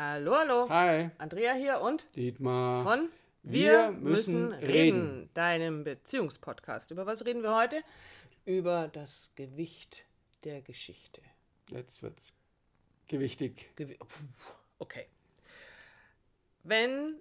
Hallo, hallo. Hi, Andrea hier und Dietmar. von Wir müssen reden. deinem Beziehungspodcast. Über was reden wir heute? Über das Gewicht der Geschichte. Jetzt wird's gewichtig. Gewi Puh, okay. Wenn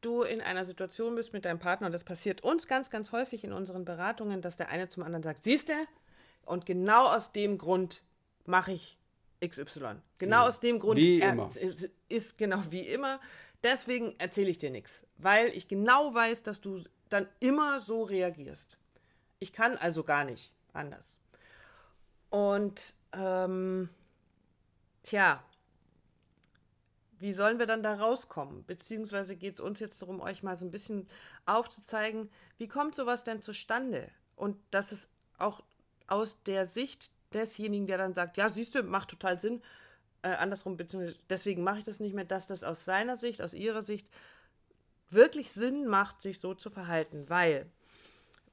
du in einer Situation bist mit deinem Partner, und das passiert uns ganz, ganz häufig in unseren Beratungen, dass der eine zum anderen sagt, siehst du, und genau aus dem Grund mache ich XY. Genau aus dem Grund Wie er- immer. ist- ist genau wie immer. Deswegen erzähle ich dir nichts, weil ich genau weiß, dass du dann immer so reagierst. Ich kann also gar nicht anders. Und ähm, tja, wie sollen wir dann da rauskommen? Beziehungsweise geht es uns jetzt darum, euch mal so ein bisschen aufzuzeigen, wie kommt sowas denn zustande? Und dass es auch aus der Sicht desjenigen, der dann sagt, ja, siehst du, macht total Sinn, äh, andersrum, beziehungsweise deswegen mache ich das nicht mehr, dass das aus seiner Sicht, aus ihrer Sicht wirklich Sinn macht, sich so zu verhalten. Weil,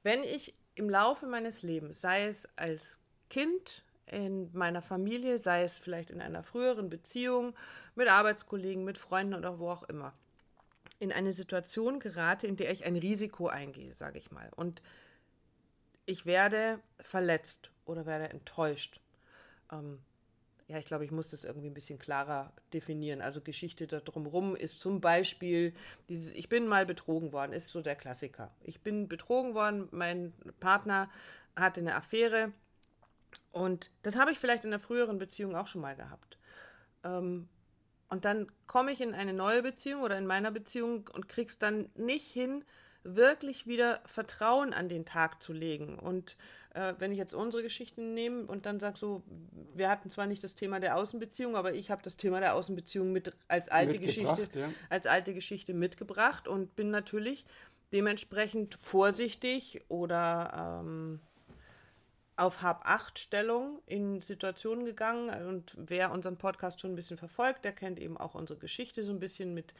wenn ich im Laufe meines Lebens, sei es als Kind in meiner Familie, sei es vielleicht in einer früheren Beziehung mit Arbeitskollegen, mit Freunden oder wo auch immer, in eine Situation gerate, in der ich ein Risiko eingehe, sage ich mal. Und ich werde verletzt oder werde enttäuscht. Ähm, ja, ich glaube, ich muss das irgendwie ein bisschen klarer definieren. Also Geschichte da drumherum ist zum Beispiel dieses, ich bin mal betrogen worden, ist so der Klassiker. Ich bin betrogen worden, mein Partner hatte eine Affäre und das habe ich vielleicht in der früheren Beziehung auch schon mal gehabt. Ähm, und dann komme ich in eine neue Beziehung oder in meiner Beziehung und krieg's dann nicht hin, wirklich wieder Vertrauen an den Tag zu legen. Und äh, wenn ich jetzt unsere Geschichten nehme und dann sage so, wir hatten zwar nicht das Thema der Außenbeziehung, aber ich habe das Thema der Außenbeziehung mit als alte Geschichte, ja. als alte Geschichte mitgebracht und bin natürlich dementsprechend vorsichtig oder ähm, auf Hab-Acht-Stellung in Situationen gegangen. Und wer unseren Podcast schon ein bisschen verfolgt, der kennt eben auch unsere Geschichte so ein bisschen mit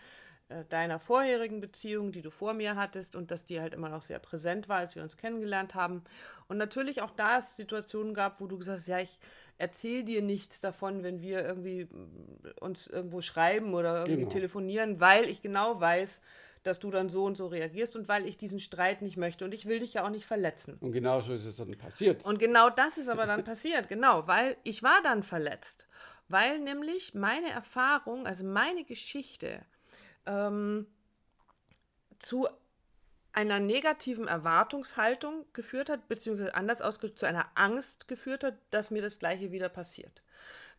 deiner vorherigen Beziehung, die du vor mir hattest und dass die halt immer noch sehr präsent war, als wir uns kennengelernt haben. Und natürlich auch da es Situationen gab, wo du gesagt hast, ja, ich erzähle dir nichts davon, wenn wir irgendwie mm, uns irgendwo schreiben oder irgendwie Genau. telefonieren, weil ich genau weiß, dass du dann so und so reagierst und weil ich diesen Streit nicht möchte und ich will dich ja auch nicht verletzen. Und genau so ist es dann passiert. Und genau das ist aber dann passiert, genau, weil ich war dann verletzt. Weil nämlich meine Erfahrung, also meine Geschichte, ähm, zu einer negativen Erwartungshaltung geführt hat, beziehungsweise anders ausgedrückt, zu einer Angst geführt hat, dass mir das Gleiche wieder passiert.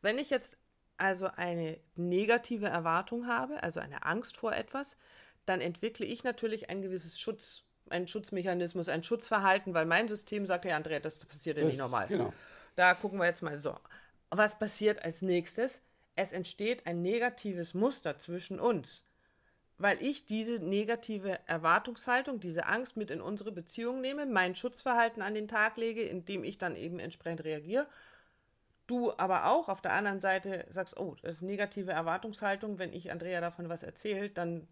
Wenn ich jetzt also eine negative Erwartung habe, also eine Angst vor etwas, dann entwickle ich natürlich ein gewisses Schutz, einen Schutzmechanismus, ein Schutzverhalten, weil mein System sagt, ja, Andrea, das passiert ja nicht normal. Genau. Da gucken wir jetzt mal so. Was passiert als nächstes? Es entsteht ein negatives Muster zwischen uns, weil ich diese negative Erwartungshaltung, diese Angst mit in unsere Beziehung nehme, mein Schutzverhalten an den Tag lege, indem ich dann eben entsprechend reagiere. Du aber auch auf der anderen Seite sagst, oh, das ist negative Erwartungshaltung, wenn ich Andrea davon was erzähle, dann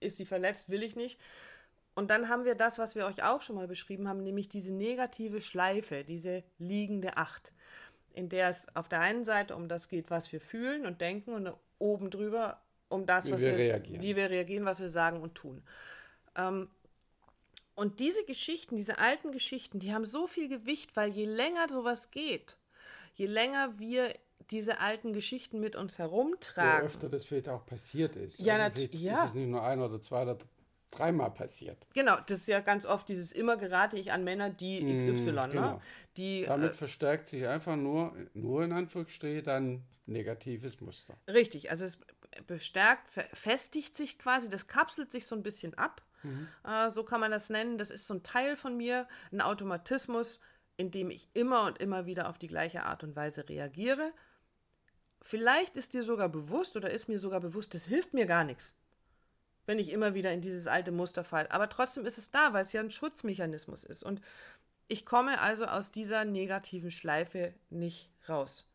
ist sie verletzt, will ich nicht. Und dann haben wir das, was wir euch auch schon mal beschrieben haben, nämlich diese negative Schleife, diese liegende Acht, in der es auf der einen Seite um das geht, was wir fühlen und denken und oben drüber um das, Wie was wir wir, reagieren. wie wir reagieren, was wir sagen und tun. Ähm, und diese Geschichten, diese alten Geschichten, die haben so viel Gewicht, weil je länger sowas geht, je länger wir diese alten Geschichten mit uns Je herumtragen, öfter das vielleicht auch passiert ist. Ja, Also nat- vielleicht ja. Ist es nicht nur ein oder zwei oder dreimal passiert. Genau, das ist ja ganz oft dieses immer gerate ich an Männer, die XY, ne? genau. Die Damit äh, verstärkt sich einfach nur, nur in Anführungsstrichen, dann negatives Muster. richtig, also es bestärkt, festigt sich quasi, das kapselt sich so ein bisschen ab. Äh, so kann man das nennen. Das ist so ein Teil von mir, ein Automatismus, in dem ich immer und immer wieder auf die gleiche Art und Weise reagiere. Vielleicht ist dir sogar bewusst oder ist mir sogar bewusst, das hilft mir gar nichts, wenn ich immer wieder in dieses alte Muster falle. Aber trotzdem ist es da, weil es ja ein Schutzmechanismus ist. Und ich komme also aus dieser negativen Schleife nicht raus.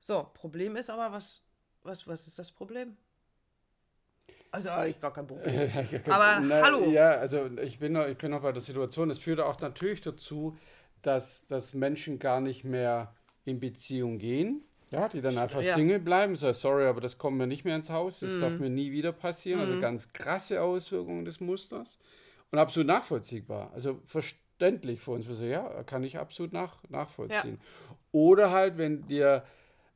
So, Problem ist aber, was, was, was ist das Problem? Also eigentlich gar kein Problem. Aber hallo. Ja, also ich bin, noch, ich bin noch bei der Situation. Es führt auch natürlich dazu, dass, dass Menschen gar nicht mehr in Beziehung gehen, Ja, die dann einfach Ja. Single bleiben, so sorry, aber das kommt mir nicht mehr ins Haus, das Mhm. darf mir nie wieder passieren. Also ganz krasse Auswirkungen des Musters und absolut nachvollziehbar. Also verständlich für uns. Wir so, ja, kann ich absolut nach, nachvollziehen. Oder halt, wenn dir,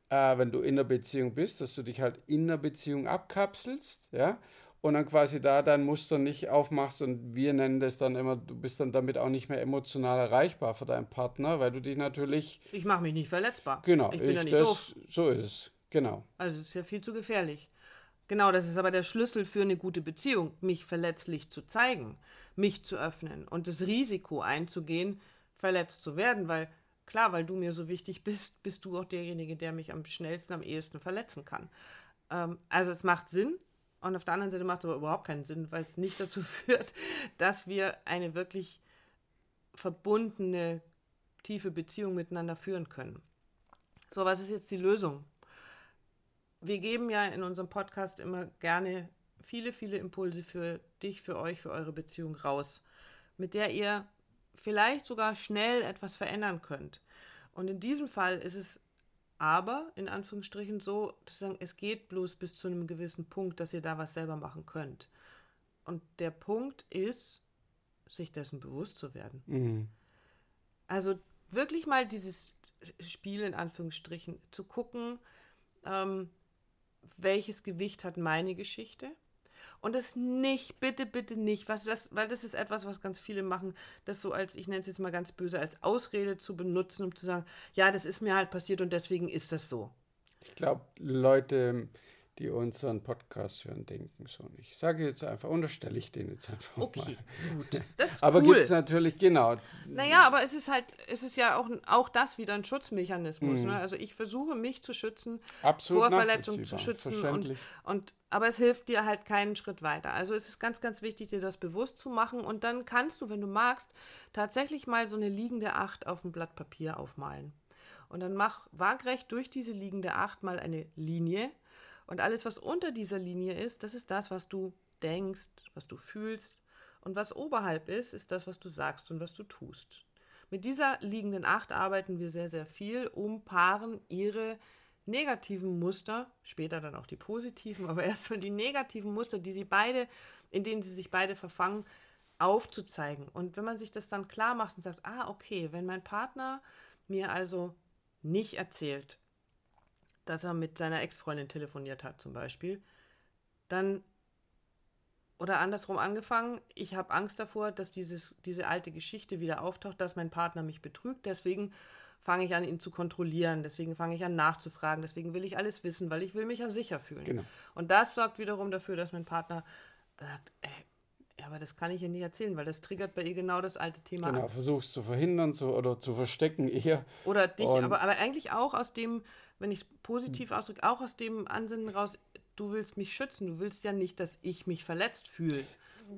äh, wenn du in der Beziehung bist, dass du dich halt in der Beziehung abkapselst, ja, und dann quasi da dein Muster nicht aufmachst und wir nennen das dann immer, du bist dann damit auch nicht mehr emotional erreichbar für deinen Partner, weil du dich natürlich, Ich mache mich nicht verletzbar. genau, Ich bin ja nicht das, doof. so ist es, genau. Also das ist ja viel zu gefährlich. Genau, das ist aber der Schlüssel für eine gute Beziehung, mich verletzlich zu zeigen, mich zu öffnen und das Risiko einzugehen, verletzt zu werden, weil klar, weil du mir so wichtig bist, bist du auch derjenige, der mich am schnellsten, am ehesten verletzen kann. Ähm, also es macht Sinn und auf der anderen Seite macht es aber überhaupt keinen Sinn, weil es nicht dazu führt, dass wir eine wirklich verbundene, tiefe Beziehung miteinander führen können. So, was ist jetzt die Lösung? wir geben ja in unserem Podcast immer gerne viele, viele Impulse für dich, für euch, für eure Beziehung raus, mit der ihr vielleicht sogar schnell etwas verändern könnt. Und in diesem Fall ist es aber in Anführungsstrichen so, dass sagen, es geht bloß bis zu einem gewissen Punkt, dass ihr da was selber machen könnt. Und der Punkt ist, sich dessen bewusst zu werden. Mhm. Also wirklich mal dieses Spiel in Anführungsstrichen zu gucken, ähm, welches Gewicht hat meine Geschichte. Und das nicht, bitte, bitte nicht, was das, weil das ist etwas, was ganz viele machen, das so als, ich nenne es jetzt mal ganz böse, als Ausrede zu benutzen, um zu sagen, ja, das ist mir halt passiert und deswegen ist das so. Ich glaube, Leute, die unseren Podcast hören, denken so nicht. Ich sage jetzt einfach, unterstelle ich den jetzt einfach Okay, mal. gut. Das ist Aber cool. gibt es natürlich, genau. Naja, aber es ist halt, es ist ja auch, auch das wieder ein Schutzmechanismus. Mhm. Ne? Also ich versuche mich zu schützen, Absolut vor Verletzung zu schützen. Und, und, aber es hilft dir halt keinen Schritt weiter. Also es ist ganz, ganz wichtig, dir das bewusst zu machen. Und dann kannst du, wenn du magst, tatsächlich mal so eine liegende Acht auf ein Blatt Papier aufmalen. Und dann mach waagrecht durch diese liegende Acht mal eine Linie. Und alles, was unter dieser Linie ist, das ist das, was du denkst, was du fühlst. Und was oberhalb ist, ist das, was du sagst und was du tust. Mit dieser liegenden Acht arbeiten wir sehr, sehr viel, um Paaren ihre negativen Muster, später dann auch die positiven, aber erstmal die negativen Muster, die sie beide, in denen sie sich beide verfangen, aufzuzeigen. Und wenn man sich das dann klar macht und sagt, ah, okay, wenn mein Partner mir also nicht erzählt, dass er mit seiner Ex-Freundin telefoniert hat zum Beispiel, dann oder andersrum angefangen, ich habe Angst davor, dass dieses, diese alte Geschichte wieder auftaucht, dass mein Partner mich betrügt. Deswegen fange ich an, ihn zu kontrollieren. Deswegen fange ich an, nachzufragen. Deswegen will ich alles wissen, weil ich will mich ja sicher fühlen. Genau. Und das sorgt wiederum dafür, dass mein Partner sagt, ey, ja, aber das kann ich ihr nicht erzählen, weil das triggert bei ihr genau das alte Thema Genau, an. versuchst zu verhindern zu, oder zu verstecken eher. Oder dich, aber, aber eigentlich auch aus dem, wenn ich es positiv ausdrücke, auch aus dem Ansinnen raus, du willst mich schützen. Du willst ja nicht, dass ich mich verletzt fühle.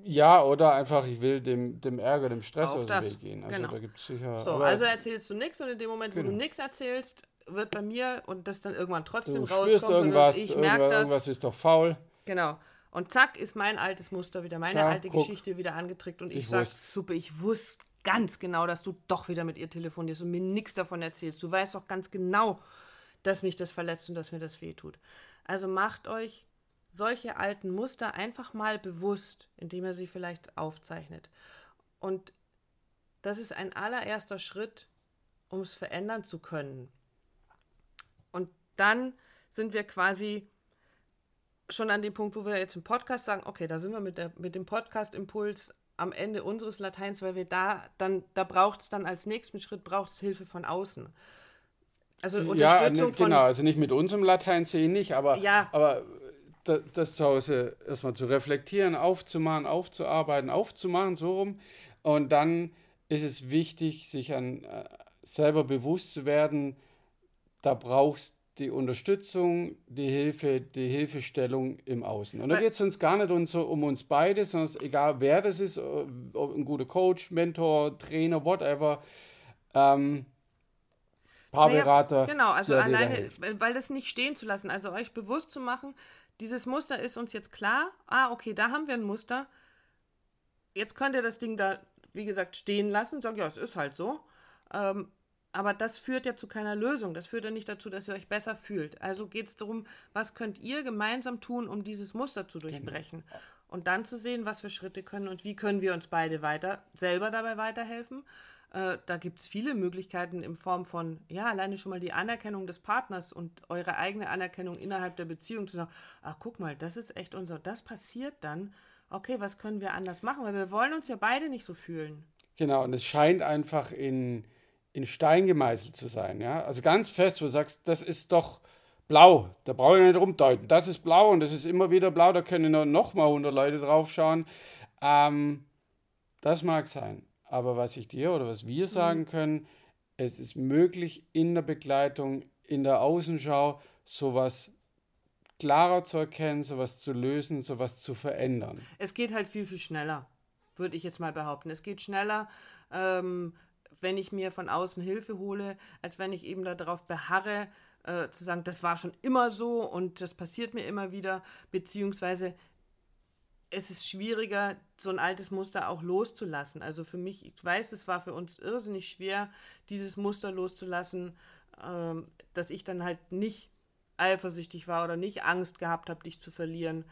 Ja, oder einfach, ich will dem, dem Ärger, dem Stress Auch aus dem Weg gehen. Also genau. da gibt es sicher. So, also erzählst du nichts und in dem Moment, wo du Genau. nichts erzählst, wird bei mir und das dann irgendwann trotzdem du rauskommt. irgendwas, ich irgendwas, merke das. irgendwas ist doch faul. Genau. Und zack, ist mein altes Muster wieder, meine Schau, alte guck. Geschichte wieder angetrickt und ich, Ich sag, wusste. super, ich wusste ganz genau, dass du doch wieder mit ihr telefonierst und mir nichts davon erzählst. Du weißt doch ganz genau, dass mich das verletzt und dass mir das wehtut. Also macht euch solche alten Muster einfach mal bewusst, indem ihr sie vielleicht aufzeichnet. Und das ist ein allererster Schritt, um es verändern zu können. Und dann sind wir quasi schon an dem Punkt, wo wir jetzt im Podcast sagen, okay, da sind wir mit, der, mit dem Podcast-Impuls am Ende unseres Lateins, weil wir da dann, da braucht es dann als nächsten Schritt, braucht Hilfe von außen. Also Ja, Unterstützung ne, von, genau, also nicht mit unserem Latein sehen nicht, aber, Ja. aber da, das zu Hause erstmal zu reflektieren, aufzumachen, aufzuarbeiten, aufzumachen, so rum. Und dann ist es wichtig, sich an äh, selber bewusst zu werden, da brauchst die Unterstützung, die Hilfe, die Hilfestellung im Außen. Und da geht es uns gar nicht um, so, um uns beide, sondern egal wer das ist, ob ein guter Coach, Mentor, Trainer, whatever, ähm, Paarberater. Naja, genau, also alleine, weil weil das nicht stehen zu lassen, also euch bewusst zu machen, dieses Muster ist uns jetzt klar. Ah, okay, da haben wir ein Muster. Jetzt könnt ihr das Ding da, wie gesagt, stehen lassen und sagen, ja, es ist halt so. Ähm, aber das führt ja zu keiner Lösung. Das führt ja nicht dazu, dass ihr euch besser fühlt. Also geht es darum, was könnt ihr gemeinsam tun, um dieses Muster zu genau. durchbrechen. Genau. Und dann zu sehen, was für Schritte können und wie können wir uns beide weiter selber dabei weiterhelfen. Äh, da gibt es viele Möglichkeiten in Form von, ja, alleine schon mal die Anerkennung des Partners und eure eigene Anerkennung innerhalb der Beziehung zu sagen, ach guck mal, das ist echt unser, das passiert dann. Okay, was können wir anders machen? Weil wir wollen uns ja beide nicht so fühlen. Genau, und es scheint einfach in, in Stein gemeißelt zu sein. Ja? Also ganz fest, wo du sagst, das ist doch blau, da brauche ich nicht rumdeuten. Das ist blau und das ist immer wieder blau, da können noch mal 100 Leute drauf schauen. Ähm, das mag sein. Aber was ich dir oder was wir mhm. sagen können, es ist möglich in der Begleitung, in der Außenschau sowas klarer zu erkennen, sowas zu lösen, sowas zu verändern. Es geht halt viel, viel schneller, würde ich jetzt mal behaupten. Es geht schneller, ähm, wenn ich mir von außen Hilfe hole, als wenn ich eben darauf beharre, äh, zu sagen, das war schon immer so und das passiert mir immer wieder, beziehungsweise es ist schwieriger, so ein altes Muster auch loszulassen. Also für mich, ich weiß, es war für uns irrsinnig schwer, dieses Muster loszulassen, ähm, dass ich dann halt nicht eifersüchtig war oder nicht Angst gehabt habe, dich zu verlieren,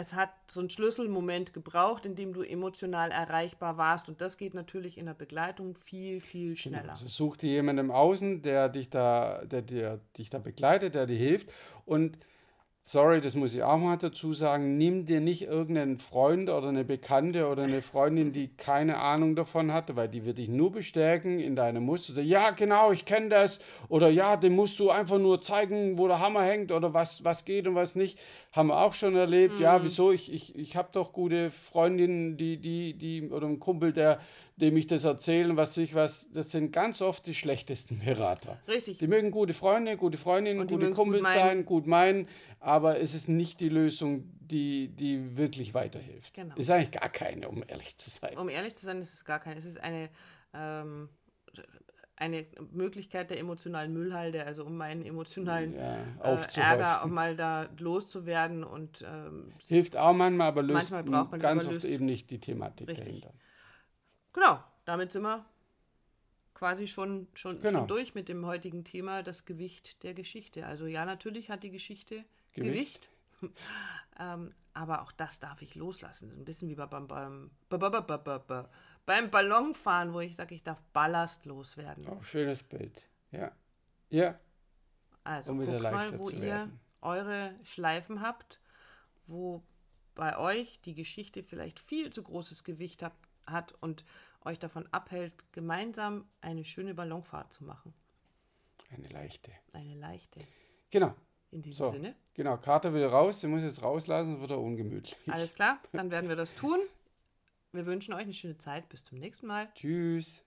es hat so einen Schlüsselmoment gebraucht, in dem du emotional erreichbar warst. Und das geht natürlich in der Begleitung viel, viel genau. schneller. Also such dir jemanden im Außen, der dich da, der dir, dich da begleitet, der dir hilft. Und sorry, das muss ich auch mal dazu sagen, nimm dir nicht irgendeinen Freund oder eine Bekannte oder eine Freundin, die keine Ahnung davon hatte, weil die wird dich nur bestärken in deinem Muster. Ja, genau, ich kenne das. Oder ja, dem musst du einfach nur zeigen, wo der Hammer hängt oder was, was geht und was nicht. Haben wir auch schon erlebt. Mhm. Ja, wieso? Ich, ich, ich habe doch gute Freundinnen, die, die, die, oder einen Kumpel, der, dem ich das erzähle, was ich was, das sind ganz oft die schlechtesten Berater. Richtig. Die mögen gute Freunde, gute Freundinnen, gute Kumpels gut sein, gut meinen, aber es ist nicht die Lösung, die, die wirklich weiterhilft. Genau. Ist eigentlich gar keine, um ehrlich zu sein. Um ehrlich zu sein, ist es gar keine. Es ist eine, ähm, eine Möglichkeit der emotionalen Müllhalde, also um meinen emotionalen ja, äh, Ärger auch mal da loszuwerden und ähm, hilft auch manchmal, aber löst manchmal braucht man ganz oft eben nicht die Thematik Richtig. dahinter. Genau, damit sind wir quasi schon, schon, genau. schon durch mit dem heutigen Thema, das Gewicht der Geschichte. Also ja, natürlich hat die Geschichte Gewicht. Gewicht. ähm, aber auch das darf ich loslassen. Ein bisschen wie beim, beim, beim Ballonfahren, wo ich sage, ich darf Ballast loswerden. Oh, schönes Bild. Ja. Ja. Also um guckt mal, wo ihr werden. eure Schleifen habt, wo bei euch die Geschichte vielleicht viel zu großes Gewicht habt, hat und euch davon abhält, gemeinsam eine schöne Ballonfahrt zu machen. Eine leichte. Eine leichte. Genau. In diesem so, Sinne. Genau, Kater will raus, sie muss jetzt rauslassen, wird er ungemütlich. Alles klar, dann werden wir das tun. Wir wünschen euch eine schöne Zeit. Bis zum nächsten Mal. Tschüss.